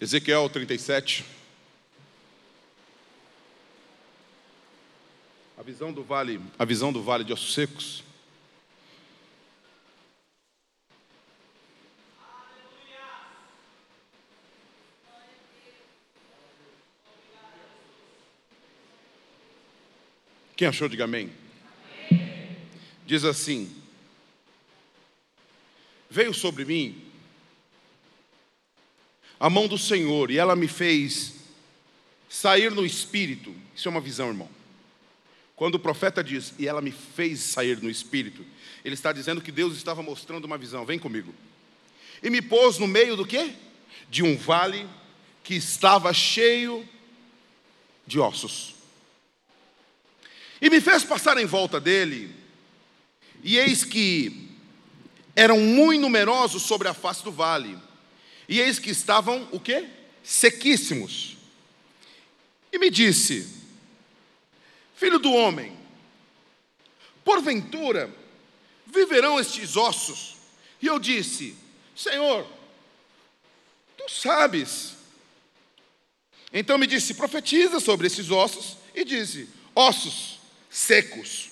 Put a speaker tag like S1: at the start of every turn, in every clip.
S1: Ezequiel 37. A visão do vale, a visão do vale de ossos secos. Quem achou, diga amém. amém. Diz assim: Veio sobre mim a mão do Senhor e ela me fez sair no espírito. Isso é uma visão, irmão. Quando o profeta diz, e ela me fez sair no espírito, ele está dizendo que Deus estava mostrando uma visão. Vem comigo. E me pôs no meio do quê? De um vale que estava cheio de ossos. E me fez passar em volta dele, e eis que eram muito numerosos sobre a face do vale e eis que estavam o quê? Sequíssimos. E me disse: Filho do homem, porventura viverão estes ossos? E eu disse: Senhor, tu sabes. Então me disse: Profetiza sobre esses ossos. E disse: Ossos secos,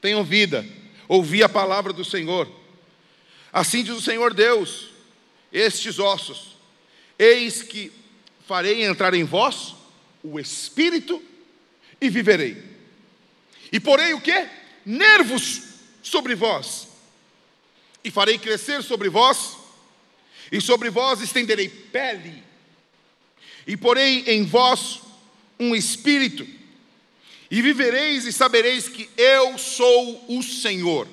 S1: tenham vida. Ouvi a palavra do Senhor. Assim diz o Senhor Deus: estes ossos, eis que farei entrar em vós o espírito e viverei. E porei o que? Nervos sobre vós. E farei crescer sobre vós, e sobre vós estenderei pele. E porei em vós um espírito, e vivereis e sabereis que eu sou o Senhor.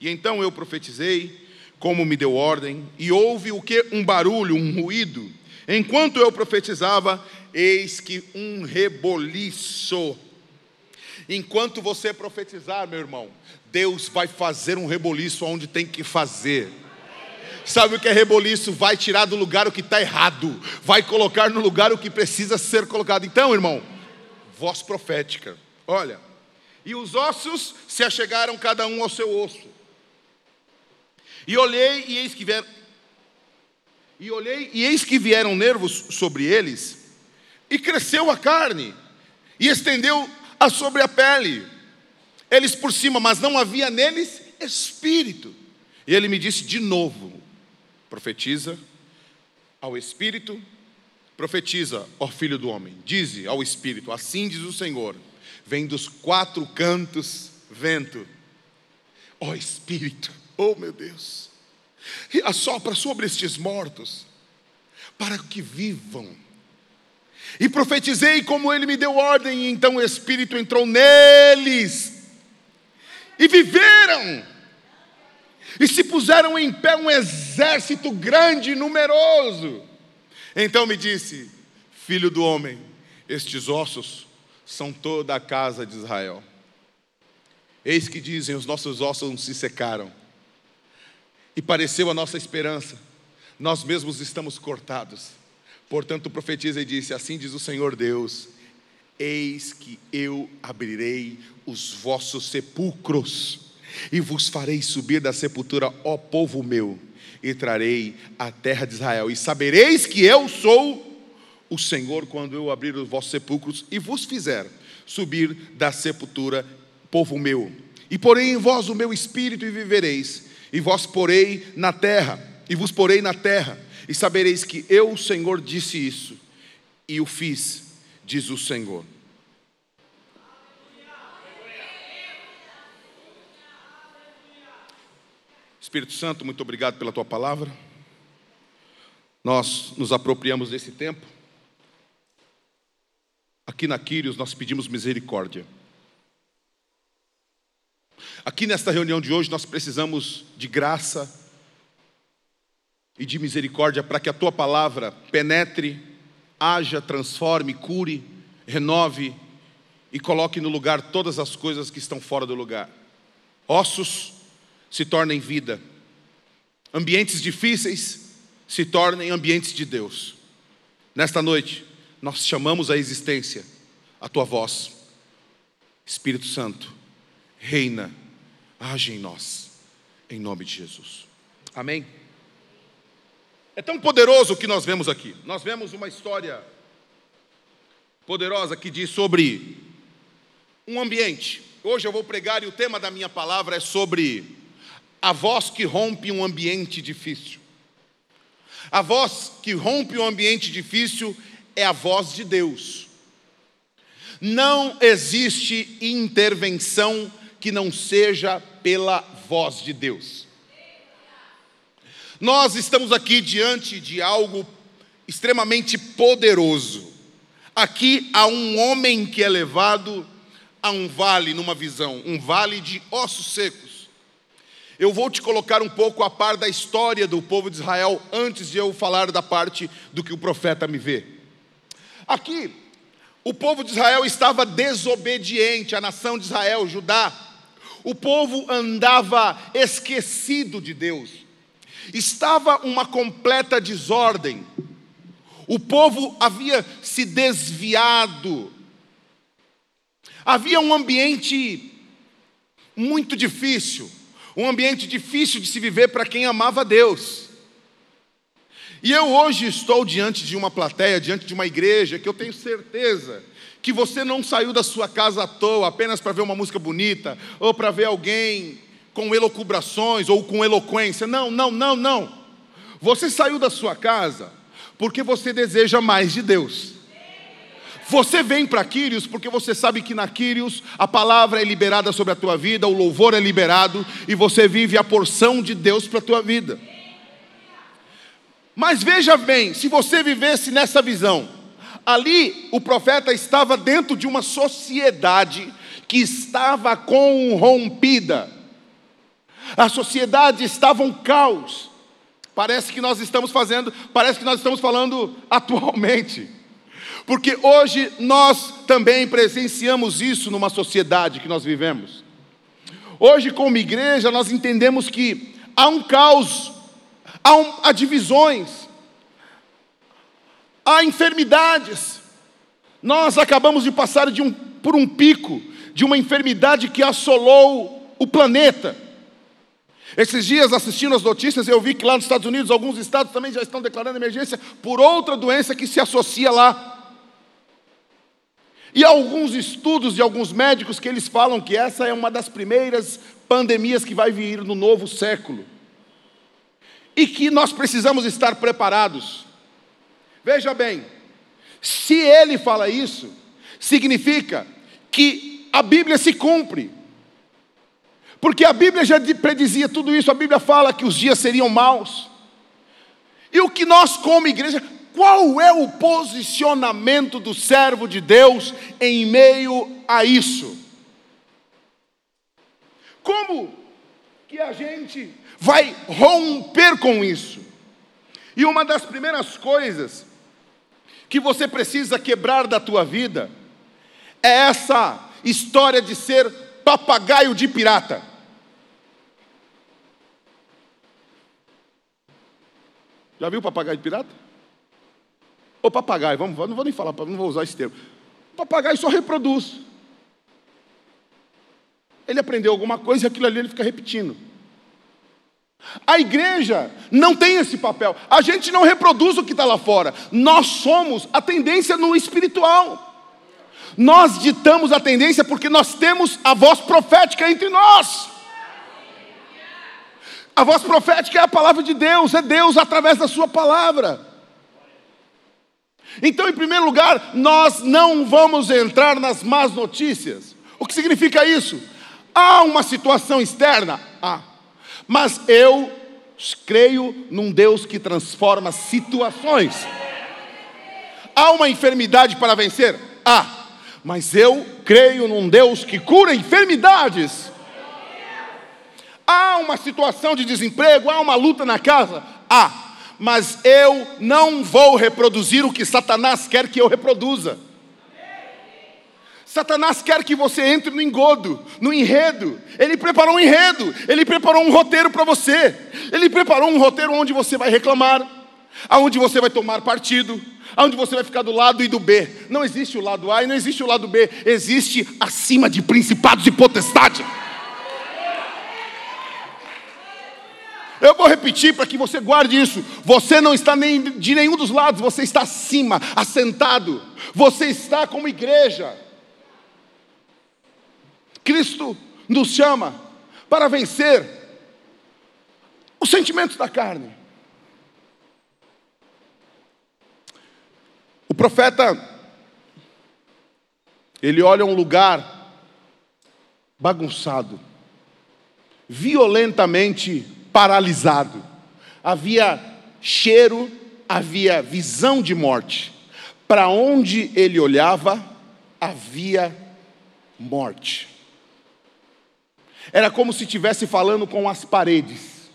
S1: E então eu profetizei como me deu ordem, e houve o que? Um barulho, um ruído. Enquanto eu profetizava, eis que um reboliço. Enquanto você profetizar, meu irmão, Deus vai fazer um reboliço onde tem que fazer. Sabe o que é reboliço? Vai tirar do lugar o que está errado, vai colocar no lugar o que precisa ser colocado. Então, irmão, voz profética. Olha, e os ossos se achegaram cada um ao seu osso e olhei e eis que vieram e olhei e eis que vieram nervos sobre eles, e cresceu a carne, e estendeu a sobre a pele, eles por cima, mas não havia neles espírito. E ele me disse de novo: profetiza ao espírito, profetiza, ó filho do homem, dize ao espírito, assim diz o Senhor: vem dos quatro cantos vento, ó espírito Oh, meu Deus. E assopra sobre estes mortos, para que vivam. E profetizei como ele me deu ordem, e então o Espírito entrou neles, e viveram, e se puseram em pé um exército grande e numeroso. Então me disse: Filho do homem, estes ossos são toda a casa de Israel. Eis que dizem: os nossos ossos não se secaram e pareceu a nossa esperança, nós mesmos estamos cortados. Portanto, profetiza e disse: Assim diz o Senhor Deus: Eis que eu abrirei os vossos sepulcros, e vos farei subir da sepultura, ó povo meu, e trarei a terra de Israel, e sabereis que eu sou o Senhor quando eu abrir os vossos sepulcros e vos fizer subir da sepultura, povo meu. E porei em vós o meu espírito e vivereis, e vós porei na terra, e vos porei na terra, e sabereis que eu, o Senhor, disse isso, e o fiz, diz o Senhor. Espírito Santo, muito obrigado pela tua palavra. Nós nos apropriamos desse tempo. Aqui na Quírios nós pedimos misericórdia. Aqui nesta reunião de hoje nós precisamos de graça e de misericórdia para que a tua palavra penetre, haja, transforme, cure, renove e coloque no lugar todas as coisas que estão fora do lugar. Ossos se tornem vida, ambientes difíceis se tornem ambientes de Deus. Nesta noite, nós chamamos a existência a tua voz, Espírito Santo, reina age em nós, em nome de Jesus. Amém? É tão poderoso o que nós vemos aqui. Nós vemos uma história poderosa que diz sobre um ambiente. Hoje eu vou pregar e o tema da minha palavra é sobre a voz que rompe um ambiente difícil. A voz que rompe um ambiente difícil é a voz de Deus. Não existe intervenção que não seja pela voz de Deus. Nós estamos aqui diante de algo extremamente poderoso. Aqui há um homem que é levado a um vale numa visão, um vale de ossos secos. Eu vou te colocar um pouco a par da história do povo de Israel antes de eu falar da parte do que o profeta me vê. Aqui, o povo de Israel estava desobediente, a nação de Israel, Judá. O povo andava esquecido de Deus. Estava uma completa desordem. O povo havia se desviado. Havia um ambiente muito difícil, um ambiente difícil de se viver para quem amava Deus. E eu hoje estou diante de uma plateia, diante de uma igreja, que eu tenho certeza que você não saiu da sua casa à toa apenas para ver uma música bonita, ou para ver alguém com elocubrações ou com eloquência. Não, não, não, não. Você saiu da sua casa porque você deseja mais de Deus. Você vem para Quírios porque você sabe que na Quírios a palavra é liberada sobre a tua vida, o louvor é liberado e você vive a porção de Deus para a tua vida. Mas veja bem, se você vivesse nessa visão, ali o profeta estava dentro de uma sociedade que estava corrompida. A sociedade estava um caos. Parece que nós estamos fazendo, parece que nós estamos falando atualmente. Porque hoje nós também presenciamos isso numa sociedade que nós vivemos. Hoje, como igreja, nós entendemos que há um caos, há, um, há divisões, há enfermidades. Nós acabamos de passar de um, por um pico de uma enfermidade que assolou o planeta. Esses dias, assistindo as notícias, eu vi que lá nos Estados Unidos, alguns estados também já estão declarando emergência por outra doença que se associa lá. E alguns estudos de alguns médicos que eles falam que essa é uma das primeiras pandemias que vai vir no novo século. E que nós precisamos estar preparados. Veja bem, se ele fala isso, significa que a Bíblia se cumpre. Porque a Bíblia já predizia tudo isso, a Bíblia fala que os dias seriam maus. E o que nós, como igreja, qual é o posicionamento do servo de Deus em meio a isso? Como que a gente vai romper com isso? E uma das primeiras coisas que você precisa quebrar da tua vida é essa história de ser papagaio de pirata. Já viu papagaio de pirata? O papagaio, vamos, não vou nem falar, não vou usar esse termo. Papagaio só reproduz. Ele aprendeu alguma coisa e aquilo ali ele fica repetindo. A igreja não tem esse papel. A gente não reproduz o que está lá fora. Nós somos a tendência no espiritual. Nós ditamos a tendência porque nós temos a voz profética entre nós. A voz profética é a palavra de Deus, é Deus através da Sua palavra. Então, em primeiro lugar, nós não vamos entrar nas más notícias. O que significa isso? Há uma situação externa? Há. Mas eu creio num Deus que transforma situações. Há uma enfermidade para vencer? Há. Mas eu creio num Deus que cura enfermidades. Há uma situação de desemprego, há uma luta na casa? Há mas eu não vou reproduzir o que Satanás quer que eu reproduza. Satanás quer que você entre no engodo, no enredo. Ele preparou um enredo, ele preparou um roteiro para você. Ele preparou um roteiro onde você vai reclamar, aonde você vai tomar partido, aonde você vai ficar do lado e do B. Não existe o lado A e não existe o lado B, existe acima de principados e potestade. Eu vou repetir para que você guarde isso. Você não está nem de nenhum dos lados, você está acima, assentado. Você está como igreja. Cristo nos chama para vencer os sentimentos da carne. O profeta, ele olha um lugar bagunçado, violentamente paralisado. Havia cheiro, havia visão de morte. Para onde ele olhava, havia morte. Era como se estivesse falando com as paredes.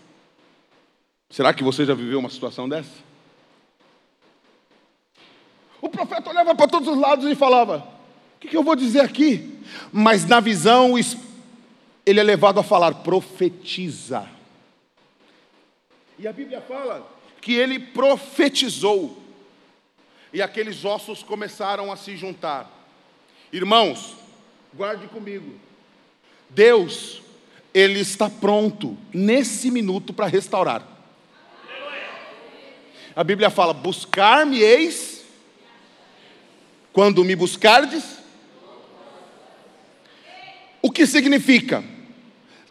S1: Será que você já viveu uma situação dessa? O profeta olhava para todos os lados e falava: O que, que eu vou dizer aqui? Mas na visão, ele é levado a falar: profetiza. E a Bíblia fala que ele profetizou. E aqueles ossos começaram a se juntar. Irmãos, guarde comigo. Deus, Ele está pronto nesse minuto para restaurar. A Bíblia fala: buscar-me-eis, quando me buscardes. O que significa?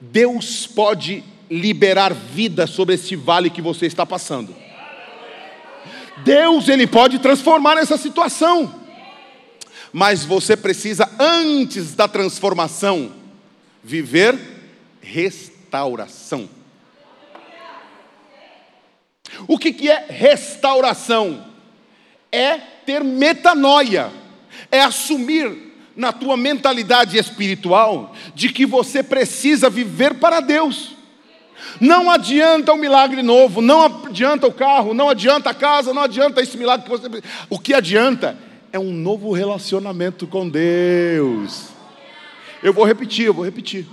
S1: Deus pode liberar vida sobre esse vale que você está passando. Deus, Ele pode transformar essa situação. Mas você precisa, antes da transformação, viver restauração. O que, que é restauração? É ter metanoia, é assumir na tua mentalidade espiritual de que você precisa viver para Deus. Não adianta o um milagre novo, não adianta o carro, não adianta a casa, não adianta esse milagre que você. O que adianta é um novo relacionamento com Deus. Eu vou repetir, eu vou repetir.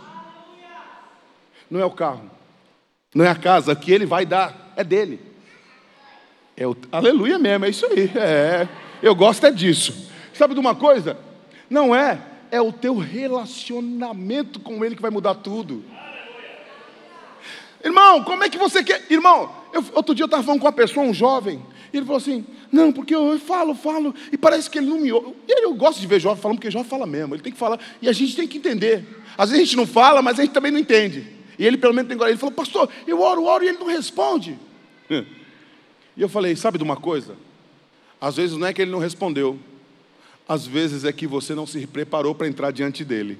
S1: Não é o carro, não é a casa que ele vai dar, é dele. É o, aleluia mesmo, é isso aí. É, eu gosto é disso. Sabe de uma coisa? Não é, é o teu relacionamento com ele que vai mudar tudo. Irmão, como é que você quer? Irmão, eu, outro dia eu estava falando com uma pessoa, um jovem, e ele falou assim: Não, porque eu falo, falo, e parece que ele não me ouve. E eu gosto de ver jovem falando, porque jovem fala mesmo, ele tem que falar, e a gente tem que entender. Às vezes a gente não fala, mas a gente também não entende. E ele pelo menos tem Ele falou, pastor, eu oro, oro e ele não responde. E eu falei, sabe de uma coisa? Às vezes não é que ele não respondeu, às vezes é que você não se preparou para entrar diante dele.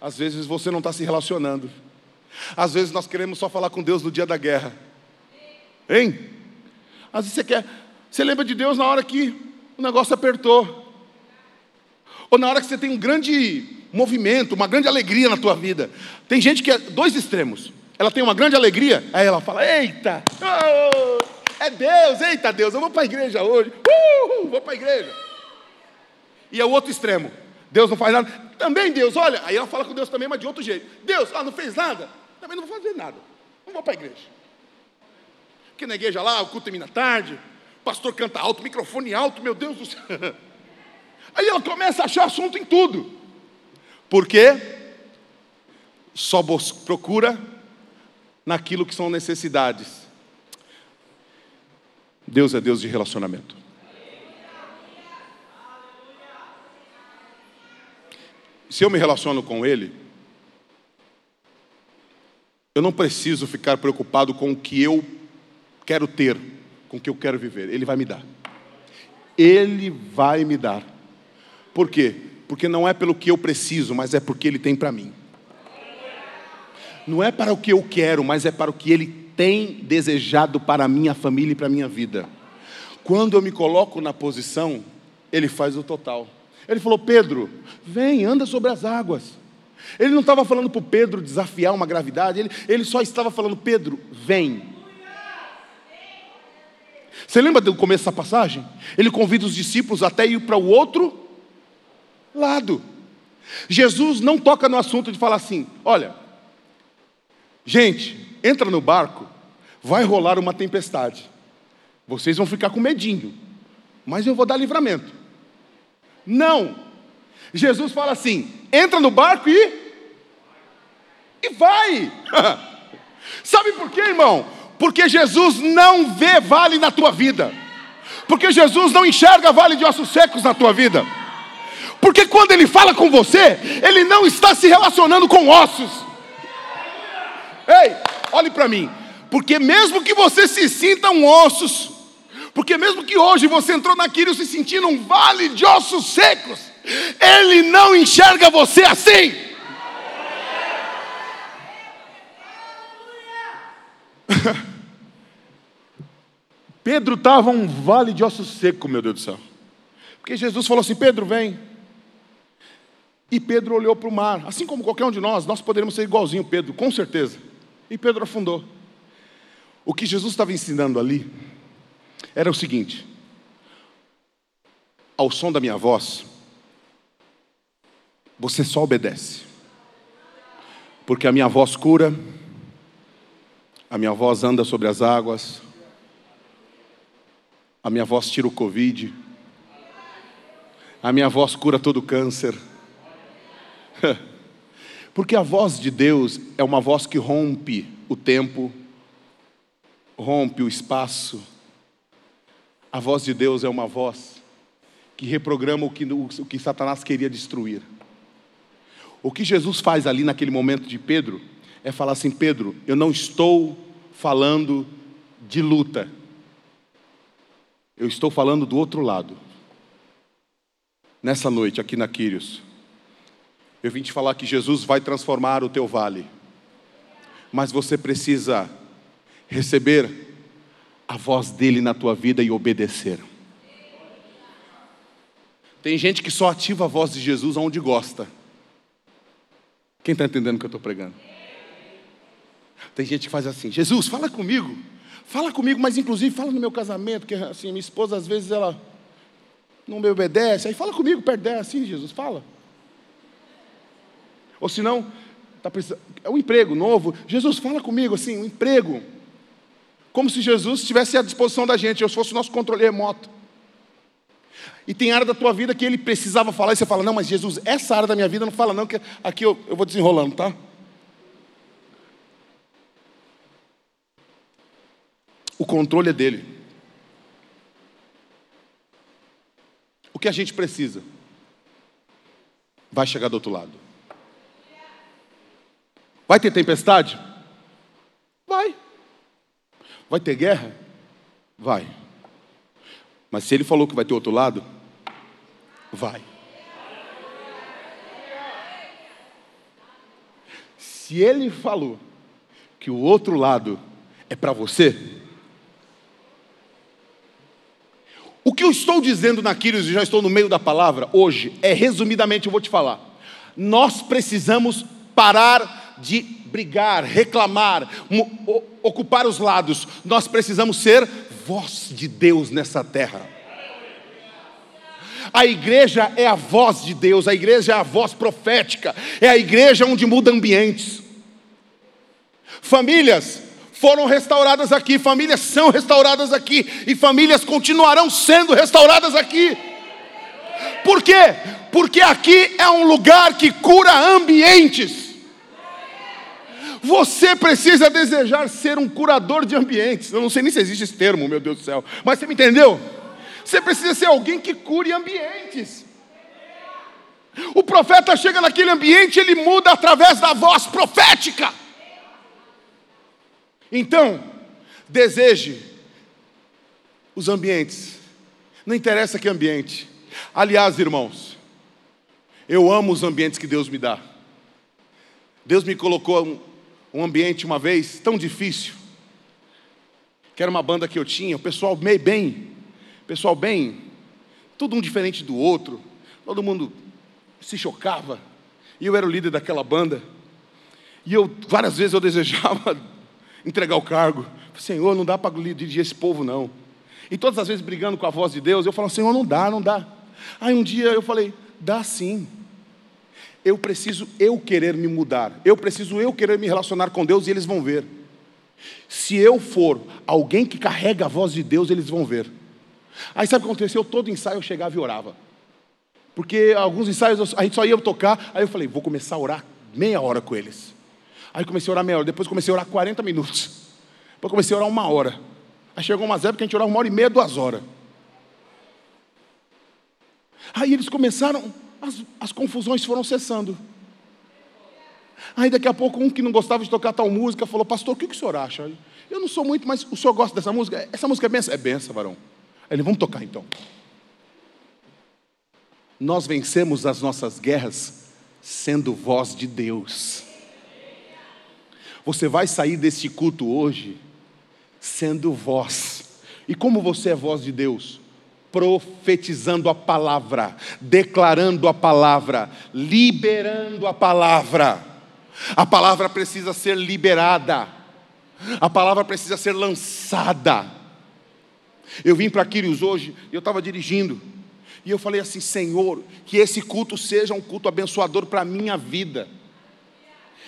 S1: Às vezes você não está se relacionando. Às vezes nós queremos só falar com Deus no dia da guerra. Hein? Às vezes você quer, você lembra de Deus na hora que o negócio apertou. Ou na hora que você tem um grande movimento, uma grande alegria na tua vida. Tem gente que é dois extremos. Ela tem uma grande alegria, aí ela fala: Eita, oh, é Deus, eita Deus, eu vou para a igreja hoje, uh, vou para a igreja. E é o outro extremo: Deus não faz nada, também Deus, olha, aí ela fala com Deus também, mas de outro jeito: Deus, ah, não fez nada, também não vou fazer nada. Não vou para a igreja. Porque na igreja lá, o culto termina tarde, o pastor canta alto, microfone alto, meu Deus do céu. Aí ela começa a achar assunto em tudo. Porque só procura naquilo que são necessidades. Deus é Deus de relacionamento. Se eu me relaciono com Ele, eu não preciso ficar preocupado com o que eu quero ter, com o que eu quero viver. Ele vai me dar. Ele vai me dar. Por quê? Porque não é pelo que eu preciso, mas é porque Ele tem para mim. Não é para o que eu quero, mas é para o que Ele tem desejado para a minha família e para a minha vida. Quando eu me coloco na posição, Ele faz o total. Ele falou: Pedro, vem, anda sobre as águas. Ele não estava falando para o Pedro desafiar uma gravidade, ele, ele só estava falando: Pedro, vem. Você lembra do começo dessa passagem? Ele convida os discípulos até ir para o outro lado. Jesus não toca no assunto de falar assim: olha, gente, entra no barco, vai rolar uma tempestade. Vocês vão ficar com medinho, mas eu vou dar livramento. Não. Jesus fala assim: entra no barco e e vai. Sabe por quê, irmão? Porque Jesus não vê vale na tua vida. Porque Jesus não enxerga vale de ossos secos na tua vida. Porque quando ele fala com você, ele não está se relacionando com ossos. Ei, olhe para mim. Porque mesmo que você se sinta um ossos, porque mesmo que hoje você entrou naquilo se sentindo um vale de ossos secos, ele não enxerga você assim. Pedro estava um vale de ossos seco, meu Deus do céu. Porque Jesus falou assim: Pedro, vem. E Pedro olhou para o mar. Assim como qualquer um de nós, nós poderíamos ser igualzinho Pedro, com certeza. E Pedro afundou. O que Jesus estava ensinando ali era o seguinte: ao som da minha voz, você só obedece. Porque a minha voz cura, a minha voz anda sobre as águas, a minha voz tira o Covid. A minha voz cura todo câncer. Porque a voz de Deus é uma voz que rompe o tempo, rompe o espaço. A voz de Deus é uma voz que reprograma o que, o que Satanás queria destruir. O que Jesus faz ali naquele momento de Pedro é falar assim: Pedro, eu não estou falando de luta, eu estou falando do outro lado. Nessa noite, aqui na Quírios, eu vim te falar que Jesus vai transformar o teu vale, mas você precisa receber a voz dele na tua vida e obedecer. Tem gente que só ativa a voz de Jesus onde gosta. Quem está entendendo o que eu estou pregando? Tem gente que faz assim: Jesus, fala comigo. Fala comigo, mas inclusive fala no meu casamento, que assim, minha esposa às vezes ela não me obedece. Aí fala comigo perto dela, assim, Jesus, fala. Ou se não, tá é um emprego novo. Jesus, fala comigo assim, um emprego. Como se Jesus estivesse à disposição da gente, eu fosse o nosso controle remoto. E tem área da tua vida que ele precisava falar, e você fala, não, mas Jesus, essa área da minha vida não fala, não, que aqui eu, eu vou desenrolando, tá? O controle é dele. O que a gente precisa vai chegar do outro lado. Vai ter tempestade? Vai. Vai ter guerra? Vai. Mas se ele falou que vai ter outro lado, vai. Se ele falou que o outro lado é para você, O que eu estou dizendo naquilo, e já estou no meio da palavra, hoje, é resumidamente, eu vou te falar. Nós precisamos parar de brigar, reclamar, ocupar os lados. Nós precisamos ser voz de Deus nessa terra. A igreja é a voz de Deus, a igreja é a voz profética, é a igreja onde muda ambientes. Famílias, foram restauradas aqui, famílias são restauradas aqui, e famílias continuarão sendo restauradas aqui. Por quê? Porque aqui é um lugar que cura ambientes. Você precisa desejar ser um curador de ambientes. Eu não sei nem se existe esse termo, meu Deus do céu. Mas você me entendeu? Você precisa ser alguém que cure ambientes. O profeta chega naquele ambiente, ele muda através da voz profética. Então, deseje os ambientes. Não interessa que ambiente. Aliás, irmãos, eu amo os ambientes que Deus me dá. Deus me colocou um, ambiente uma vez tão difícil, que era uma banda que eu tinha, o pessoal meio bem, pessoal bem, todo um diferente do outro, todo mundo se chocava, e eu era o líder daquela banda, e eu várias vezes eu desejava entregar o cargo. Senhor, não dá para dirigir esse povo, não. E todas as vezes brigando com a voz de Deus, eu falo, Senhor, não dá, não dá. Aí um dia eu falei, dá sim. Eu preciso eu querer me mudar. Eu preciso eu querer me relacionar com Deus e eles vão ver. Se eu for alguém que carrega a voz de Deus, eles vão ver. Aí sabe o que aconteceu? Todo ensaio eu chegava e orava. Porque alguns ensaios a gente só ia tocar, aí eu falei, vou começar a orar meia hora com eles. Aí comecei a orar meia hora, depois comecei a orar 40 minutos. Depois comecei a orar uma hora. Aí chegou umas épocas que a gente orava uma hora e meia, duas horas. Aí eles começaram, as, as confusões foram cessando. Aí daqui a pouco um que não gostava de tocar tal música falou, pastor, o que, que o senhor acha? Eu não sou muito, mas o senhor gosta dessa música? Essa música é benção? É benção, varão. Ele, vamos tocar então. Nós vencemos as nossas guerras sendo voz de Deus. Você vai sair desse culto hoje sendo voz. E como você é voz de Deus? Profetizando a palavra, declarando a palavra, liberando a palavra. A palavra precisa ser liberada, a palavra precisa ser lançada. Eu vim para Quírios hoje, eu estava dirigindo, e eu falei assim: Senhor, que esse culto seja um culto abençoador para a minha vida.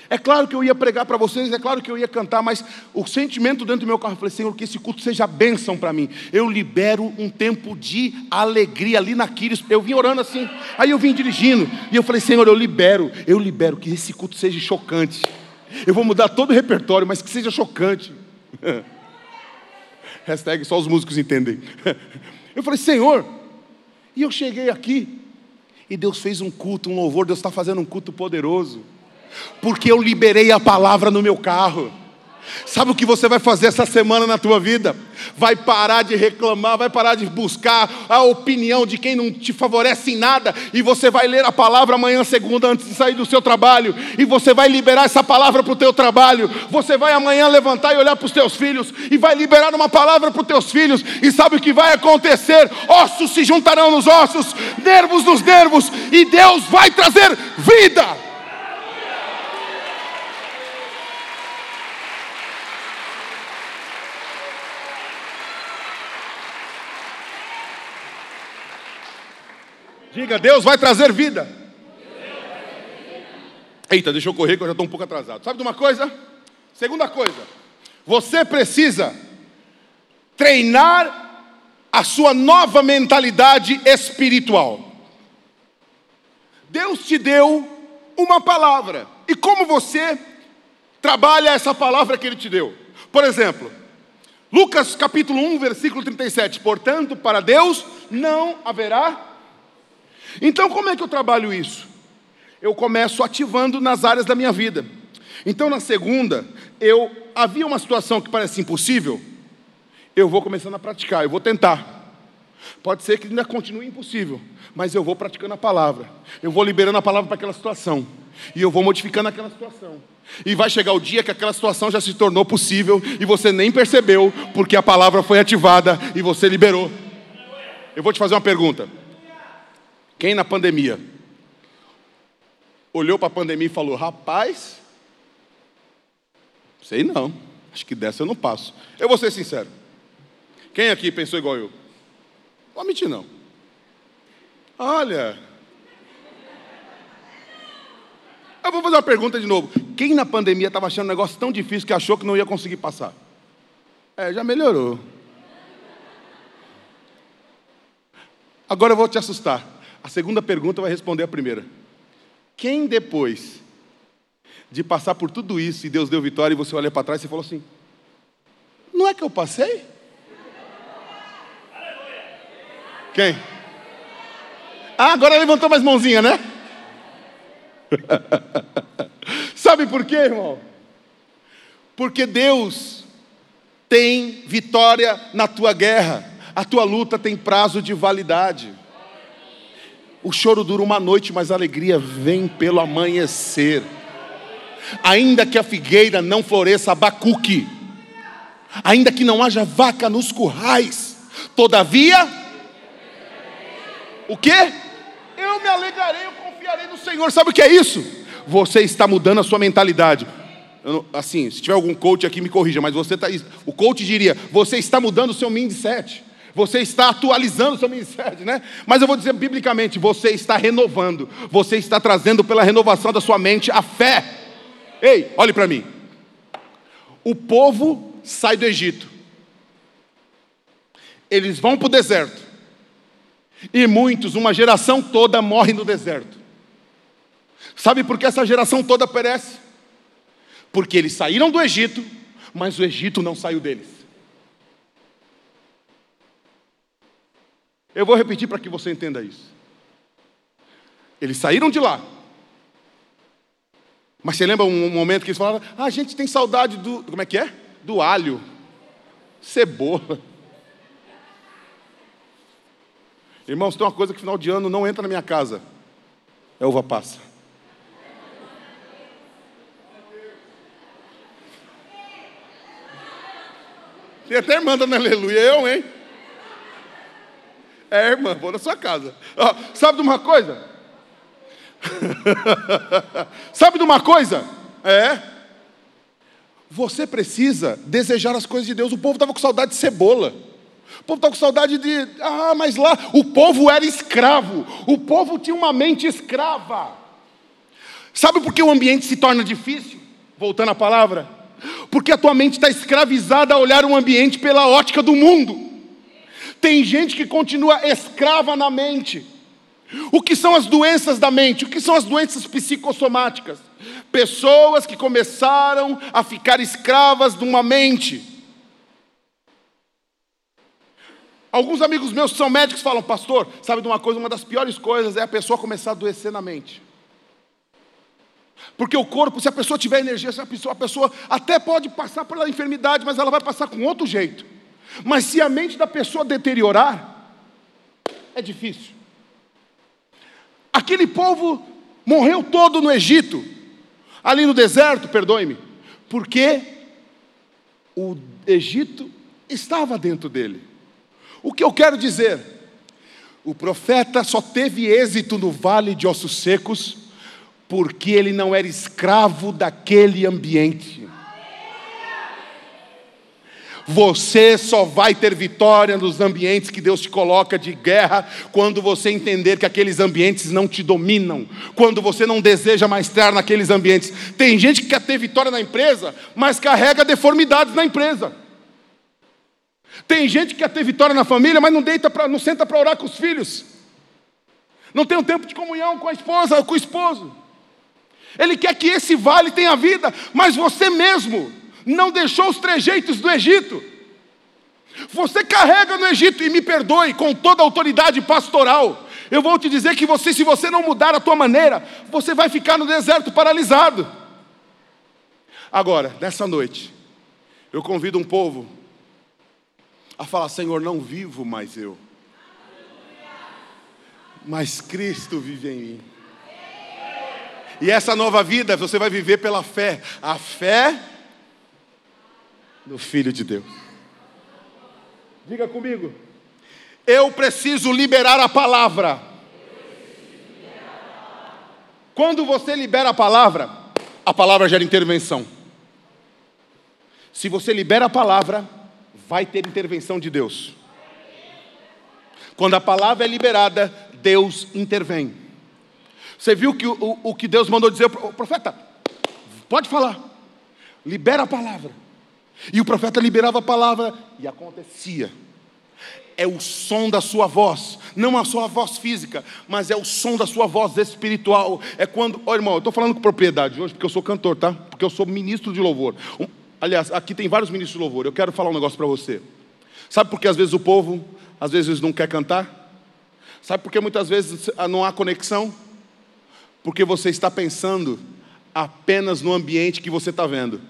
S1: É claro que eu ia pregar para vocês, é claro que eu ia cantar, mas o sentimento dentro do meu carro, eu falei, Senhor, que esse culto seja bênção para mim. Eu libero um tempo de alegria ali na. Eu vim orando assim, aí eu vim dirigindo, e eu falei, Senhor, eu libero, eu libero que esse culto seja chocante. Eu vou mudar todo o repertório, mas que seja chocante. Hashtag só os músicos entendem. Eu falei, Senhor, e eu cheguei aqui, e Deus fez um culto, um louvor, Deus está fazendo um culto poderoso, porque eu liberei a palavra no meu carro. Sabe o que você vai fazer essa semana na tua vida? Vai parar de reclamar, vai parar de buscar a opinião de quem não te favorece em nada, e você vai ler a palavra amanhã, segunda, antes de sair do seu trabalho, e você vai liberar essa palavra para o teu trabalho. Você vai amanhã levantar e olhar para os teus filhos, e vai liberar uma palavra para os teus filhos, e sabe o que vai acontecer? Ossos se juntarão nos ossos, nervos nos nervos, e Deus vai trazer vida. Diga, Deus vai trazer vida. Eita, deixa eu correr que eu já estou um pouco atrasado. Sabe de uma coisa? Segunda coisa, você precisa treinar a sua nova mentalidade espiritual. Deus te deu uma palavra, e como você trabalha essa palavra que Ele te deu? Por exemplo, Lucas capítulo 1, versículo 37. Portanto, para Deus não haverá então, como é que eu trabalho isso? Eu começo ativando nas áreas da minha vida. Então, na segunda, eu havia uma situação que parecia impossível, eu vou começando a praticar, eu vou tentar. Pode ser que ainda continue impossível, mas eu vou praticando a palavra. Eu vou liberando a palavra para aquela situação. E eu vou modificando aquela situação. E vai chegar o dia que aquela situação já se tornou possível e você nem percebeu, porque a palavra foi ativada e você liberou. Eu vou te fazer uma pergunta. Quem na pandemia olhou para a pandemia e falou: rapaz, sei não, acho que dessa eu não passo. Eu vou ser sincero. Quem aqui pensou igual eu? Vou mentir, não. Olha. Eu vou fazer uma pergunta de novo. Quem na pandemia estava achando um negócio tão difícil que achou que não ia conseguir passar? É, já melhorou. Agora eu vou te assustar. A segunda pergunta vai responder a primeira. Quem depois de passar por tudo isso e Deus deu vitória e você olha para trás e falou assim: Não é que eu passei? Quem? Ah, agora levantou mais mãozinha, né? Sabe por quê, irmão? Porque Deus tem vitória na tua guerra, a tua luta tem prazo de validade. O choro dura uma noite, mas a alegria vem pelo amanhecer. Ainda que a figueira não floresça Abacuque, ainda que não haja vaca nos currais, todavia, o que? Eu me alegrarei, eu confiarei no Senhor. Sabe o que é isso? Você está mudando a sua mentalidade. assim, se tiver algum coach aqui, me corrija, mas você está. O coach diria: você está mudando o seu mindset você está atualizando seu ministério, né? Mas eu vou dizer biblicamente: você está renovando, você está trazendo pela renovação da sua mente a fé. Ei, olhe para mim. O povo sai do Egito, eles vão para o deserto, e muitos, uma geração toda, morre no deserto. Sabe por que essa geração toda perece? Porque eles saíram do Egito, mas o Egito não saiu deles. Eu vou repetir para que você entenda isso. Eles saíram de lá. Mas você lembra um momento que eles falaram: ah, a gente tem saudade do. Como é que é? Do alho, cebola. Irmãos, tem uma coisa que final de ano não entra na minha casa: é uva passa. Tem até irmã dando aleluia, eu, hein? É, irmã, vou na sua casa. Ah, sabe de uma coisa? sabe de uma coisa? É. Você precisa desejar as coisas de Deus. O povo estava com saudade de cebola. O povo estava com saudade de. Ah, mas lá o povo era escravo. O povo tinha uma mente escrava. Sabe por que o ambiente se torna difícil? Voltando à palavra. Porque a tua mente está escravizada a olhar o ambiente pela ótica do mundo. Tem gente que continua escrava na mente. O que são as doenças da mente? O que são as doenças psicossomáticas? Pessoas que começaram a ficar escravas de uma mente. Alguns amigos meus que são médicos falam, pastor, sabe de uma coisa? Uma das piores coisas é a pessoa começar a adoecer na mente. Porque o corpo, se a pessoa tiver energia, se a pessoa, a pessoa até pode passar pela enfermidade, mas ela vai passar com outro jeito. Mas se a mente da pessoa deteriorar, é difícil. Aquele povo morreu todo no Egito, ali no deserto, perdoe-me, porque o Egito estava dentro dele. O que eu quero dizer? O profeta só teve êxito no vale de ossos secos porque ele não era escravo daquele ambiente. Você só vai ter vitória nos ambientes que Deus te coloca de guerra quando você entender que aqueles ambientes não te dominam, quando você não deseja mais estar naqueles ambientes. Tem gente que quer ter vitória na empresa, mas carrega deformidades na empresa. Tem gente que quer ter vitória na família, mas não deita pra, não senta para orar com os filhos. Não tem um tempo de comunhão com a esposa ou com o esposo. Ele quer que esse vale tenha vida, mas você mesmo não deixou os trejeitos do Egito. Você carrega no Egito, e me perdoe, com toda a autoridade pastoral. Eu vou te dizer que você, se você não mudar a tua maneira, você vai ficar no deserto paralisado. Agora, nessa noite, eu convido um povo a falar: Senhor, não vivo mais eu, mas Cristo vive em mim. E essa nova vida você vai viver pela fé. A fé do Filho de Deus. Diga comigo. Eu preciso liberar a palavra. Quando você libera a palavra, a palavra gera intervenção. Se você libera a palavra, vai ter intervenção de Deus. Quando a palavra é liberada, Deus intervém. Você viu que o, o, o que Deus mandou dizer, o profeta, pode falar, libera a palavra. E o profeta liberava a palavra e acontecia. É o som da sua voz, não a sua voz física, mas é o som da sua voz espiritual. É quando, ó irmão, eu estou falando com propriedade hoje porque eu sou cantor, tá? Porque eu sou ministro de louvor. Um, aliás, aqui tem vários ministros de louvor. Eu quero falar um negócio para você. Sabe por que às vezes o povo, às vezes não quer cantar? Sabe por que muitas vezes não há conexão? Porque você está pensando apenas no ambiente que você está vendo.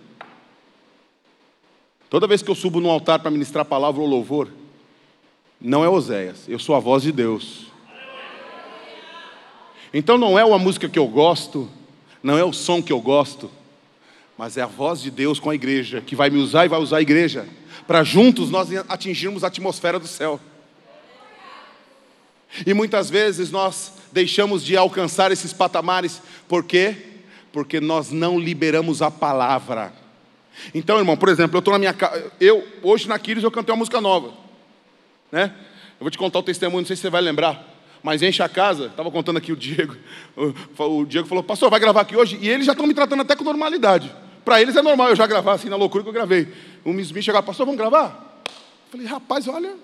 S1: Toda vez que eu subo no altar para ministrar palavra ou louvor, não é Oséias, eu sou a voz de Deus. Então não é uma música que eu gosto, não é o som que eu gosto, mas é a voz de Deus com a igreja, que vai me usar e vai usar a igreja, para juntos nós atingirmos a atmosfera do céu. E muitas vezes nós deixamos de alcançar esses patamares, por quê? Porque nós não liberamos a palavra. Então, irmão, por exemplo, eu estou na minha casa, eu, hoje na Quiris eu cantei uma música nova, né? Eu vou te contar o testemunho, não sei se você vai lembrar, mas enche a casa, estava contando aqui o Diego, o, o, Diego falou, pastor, vai gravar aqui hoje? E eles já estão me tratando até com normalidade. Para eles é normal eu já gravar assim, na loucura que eu gravei. Um me chegava, pastor, vamos gravar? Eu falei, rapaz, olha,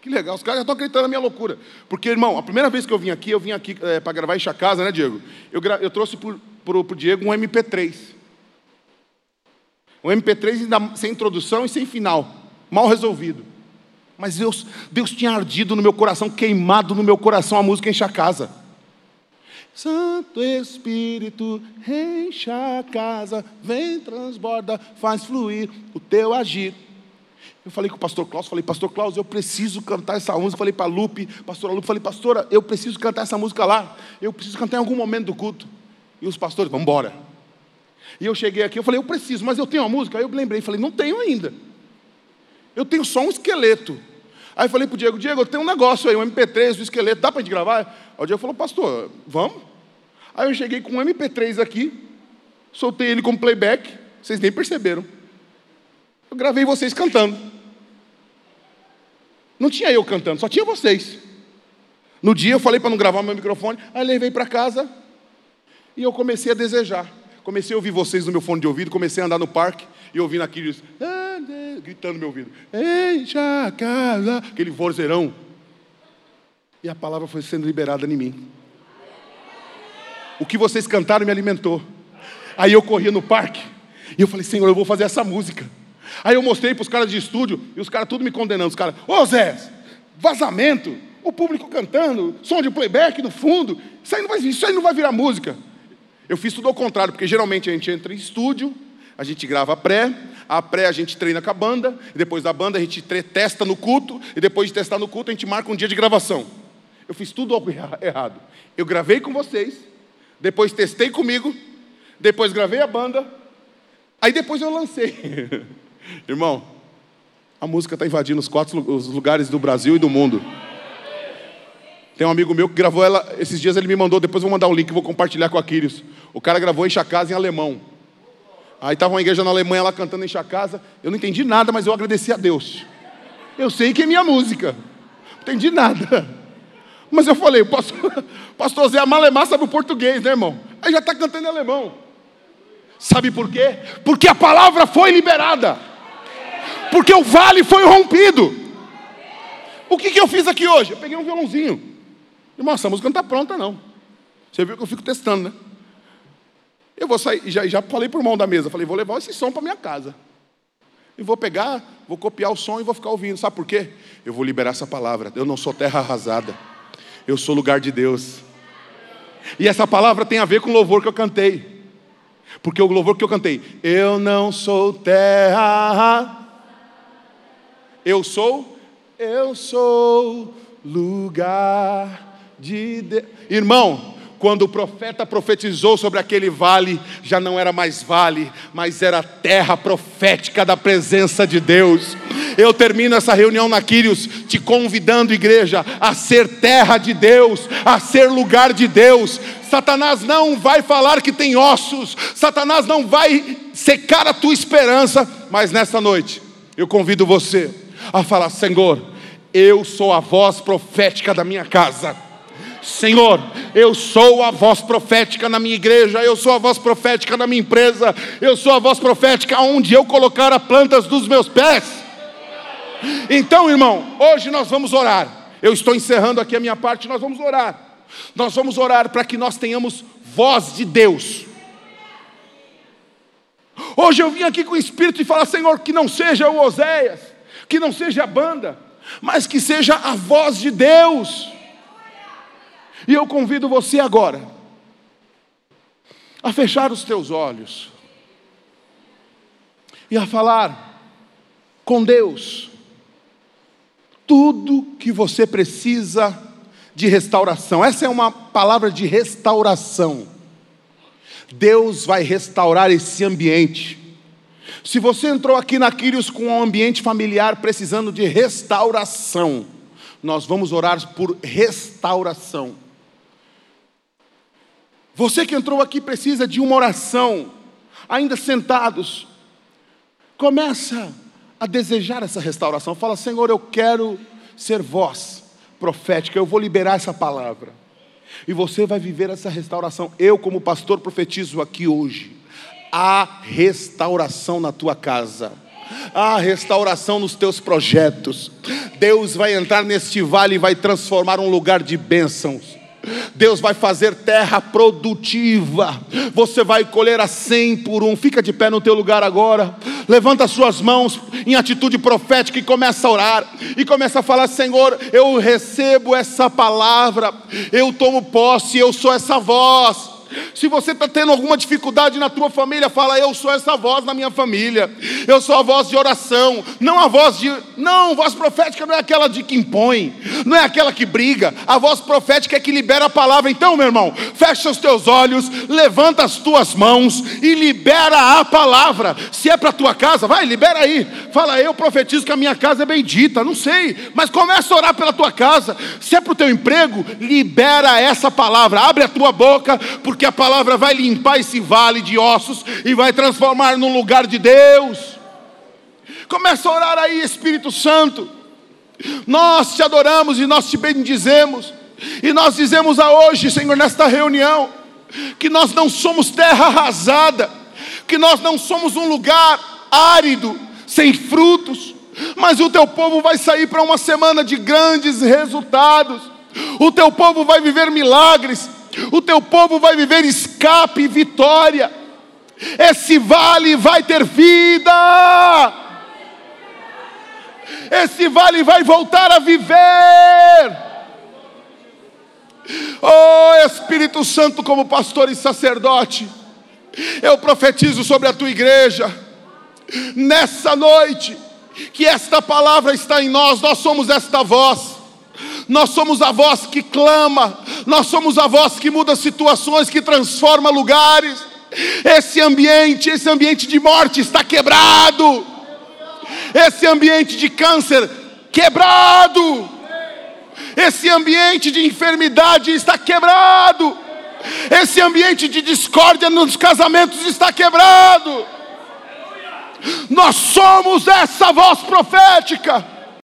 S1: que legal, os caras já estão acreditando na minha loucura. Porque, irmão, a primeira vez que eu vim aqui, eu vim aqui é, para gravar Enche a Casa, né, Diego? Eu, eu trouxe para o Diego um MP3. O MP3 ainda sem introdução e sem final, mal resolvido. Mas Deus, Deus tinha ardido no meu coração, queimado no meu coração a música Enche a Casa. Santo Espírito, enche a casa, vem, transborda, faz fluir o teu agir. Eu falei com o pastor Klaus, falei, pastor Klaus, eu preciso cantar essa música. Falei para a Lupe, pastora Lupe, falei, pastora, eu preciso cantar essa música lá. Eu preciso cantar em algum momento do culto. E os pastores, vamos embora. E eu cheguei aqui, eu falei, eu preciso, mas eu tenho uma música? Aí eu lembrei, falei, não tenho ainda. Eu tenho só um esqueleto. Aí falei para o Diego, Diego, tenho um negócio aí, um MP3 do esqueleto, dá para a gente gravar? Aí o Diego falou, pastor, vamos? Aí eu cheguei com um MP3 aqui, soltei ele como playback, vocês nem perceberam. Eu gravei vocês cantando. Não tinha eu cantando, só tinha vocês. No dia eu falei para não gravar meu microfone, aí levei para casa e eu comecei a desejar. Comecei a ouvir vocês no meu fone de ouvido, comecei a andar no parque e ouvindo aqueles gritando no meu ouvido. Enche a casa, aquele vozeirão. E a palavra foi sendo liberada em mim. O que vocês cantaram me alimentou. Aí eu corria no parque e eu falei, Senhor, eu vou fazer essa música. Aí eu mostrei para os caras de estúdio e os caras tudo me condenando. Os caras, ô Zé, vazamento, o público cantando, som de playback no fundo, isso aí, não vai, isso aí não vai virar música. Eu fiz tudo ao contrário, porque geralmente a gente entra em estúdio, a gente grava a pré, a pré a gente treina com a banda, e depois da banda a gente testa no culto, e depois de testar no culto a gente marca um dia de gravação. Eu fiz tudo errado. Eu gravei com vocês, depois testei comigo, depois gravei a banda, aí depois eu lancei. Irmão, a música está invadindo os quatro os lugares do Brasil e do mundo. Tem um amigo meu que gravou ela, esses dias ele me mandou, depois vou mandar o link vou compartilhar com a Quírios. O cara gravou Enche a Casa em alemão. Aí estava uma igreja na Alemanha lá cantando Enche a Casa. Eu não entendi nada, mas eu agradeci a Deus. Eu sei que é minha música. Não entendi nada. Mas eu falei, pastor, pastor Zé Malemar sabe o português, né, irmão? Aí já está cantando em alemão. Sabe por quê? Porque a palavra foi liberada. Porque o vale foi rompido. O que, que eu fiz aqui hoje? Eu peguei um violãozinho. Irmão, essa música não está pronta, não. Você viu que eu fico testando, né? Eu vou sair, já, já falei por mão da mesa, falei, vou levar esse som para minha casa. E vou pegar, vou copiar o som e vou ficar ouvindo. Sabe por quê? Eu vou liberar essa palavra. Eu não sou terra arrasada. Eu sou lugar de Deus. E essa palavra tem a ver com o louvor que eu cantei. Porque o louvor que eu cantei, eu não sou terra. Eu sou, eu sou lugar de Deus. Irmão, quando o profeta profetizou sobre aquele vale, já não era mais vale, mas era terra profética da presença de Deus. Eu termino essa reunião na Quírios te convidando, igreja, a ser terra de Deus, a ser lugar de Deus. Satanás não vai falar que tem ossos, Satanás não vai secar a tua esperança, mas nessa noite eu convido você a falar: Senhor, eu sou a voz profética da minha casa. Senhor, eu sou a voz profética na minha igreja, eu sou a voz profética na minha empresa, eu sou a voz profética onde eu colocar as plantas dos meus pés. Então, irmão, hoje nós vamos orar. Eu estou encerrando aqui a minha parte, nós vamos orar. Nós vamos orar para que nós tenhamos voz de Deus. Hoje eu vim aqui com o Espírito e falar, Senhor, que não seja o Oséias, que não seja a banda, mas que seja a voz de Deus. E eu convido você agora a fechar os teus olhos e a falar com Deus tudo que você precisa de restauração. Essa é uma palavra de restauração. Deus vai restaurar esse ambiente. Se você entrou aqui na Quírios com um ambiente familiar precisando de restauração, nós vamos orar por restauração. Você que entrou aqui precisa de uma oração, ainda sentados. Começa a desejar essa restauração. Fala, Senhor, eu quero ser voz profética, eu vou liberar essa palavra. E você vai viver essa restauração. Eu, como pastor, profetizo aqui hoje. Há restauração na tua casa. Há restauração nos teus projetos. Deus vai entrar neste vale e vai transformar um lugar de bênçãos. Deus vai fazer terra produtiva. Você vai colher a cem por um. Fica de pé no teu lugar agora. Levanta as suas mãos em atitude profética e começa a orar. E começa a falar: Senhor, eu recebo essa palavra. Eu tomo posse. Eu sou essa voz. Se você está tendo alguma dificuldade na tua família, fala: Eu sou essa voz na minha família. Eu sou a voz de oração, não a voz de. Não, voz profética não é aquela de que impõe, não é aquela que briga. A voz profética é que libera a palavra. Então, meu irmão, fecha os teus olhos, levanta as tuas mãos e libera a palavra. Se é para tua casa, vai, libera aí. Fala: Eu profetizo que a minha casa é bendita. Não sei, mas começa a orar pela tua casa. Se é para o teu emprego, libera essa palavra. Abre a tua boca, porque porque a palavra vai limpar esse vale de ossos e vai transformar num lugar de Deus. Começa a orar aí, Espírito Santo. Nós te adoramos e nós te bendizemos. E nós dizemos a hoje, Senhor, nesta reunião, que nós não somos terra arrasada, que nós não somos um lugar árido, sem frutos, mas o teu povo vai sair para uma semana de grandes resultados. O teu povo vai viver milagres, o teu povo vai viver escape e vitória. Esse vale vai ter vida. Esse vale vai voltar a viver. Oh Espírito Santo, como pastor e sacerdote, eu profetizo sobre a tua igreja, nessa noite, que esta palavra está em nós, nós somos esta voz nós somos a voz que clama, nós somos a voz que muda situações, que transforma lugares. Esse ambiente, esse ambiente de morte está quebrado. Esse ambiente de câncer quebrado. Esse ambiente de enfermidade está quebrado. Esse ambiente de discórdia nos casamentos está quebrado. Nós somos essa voz profética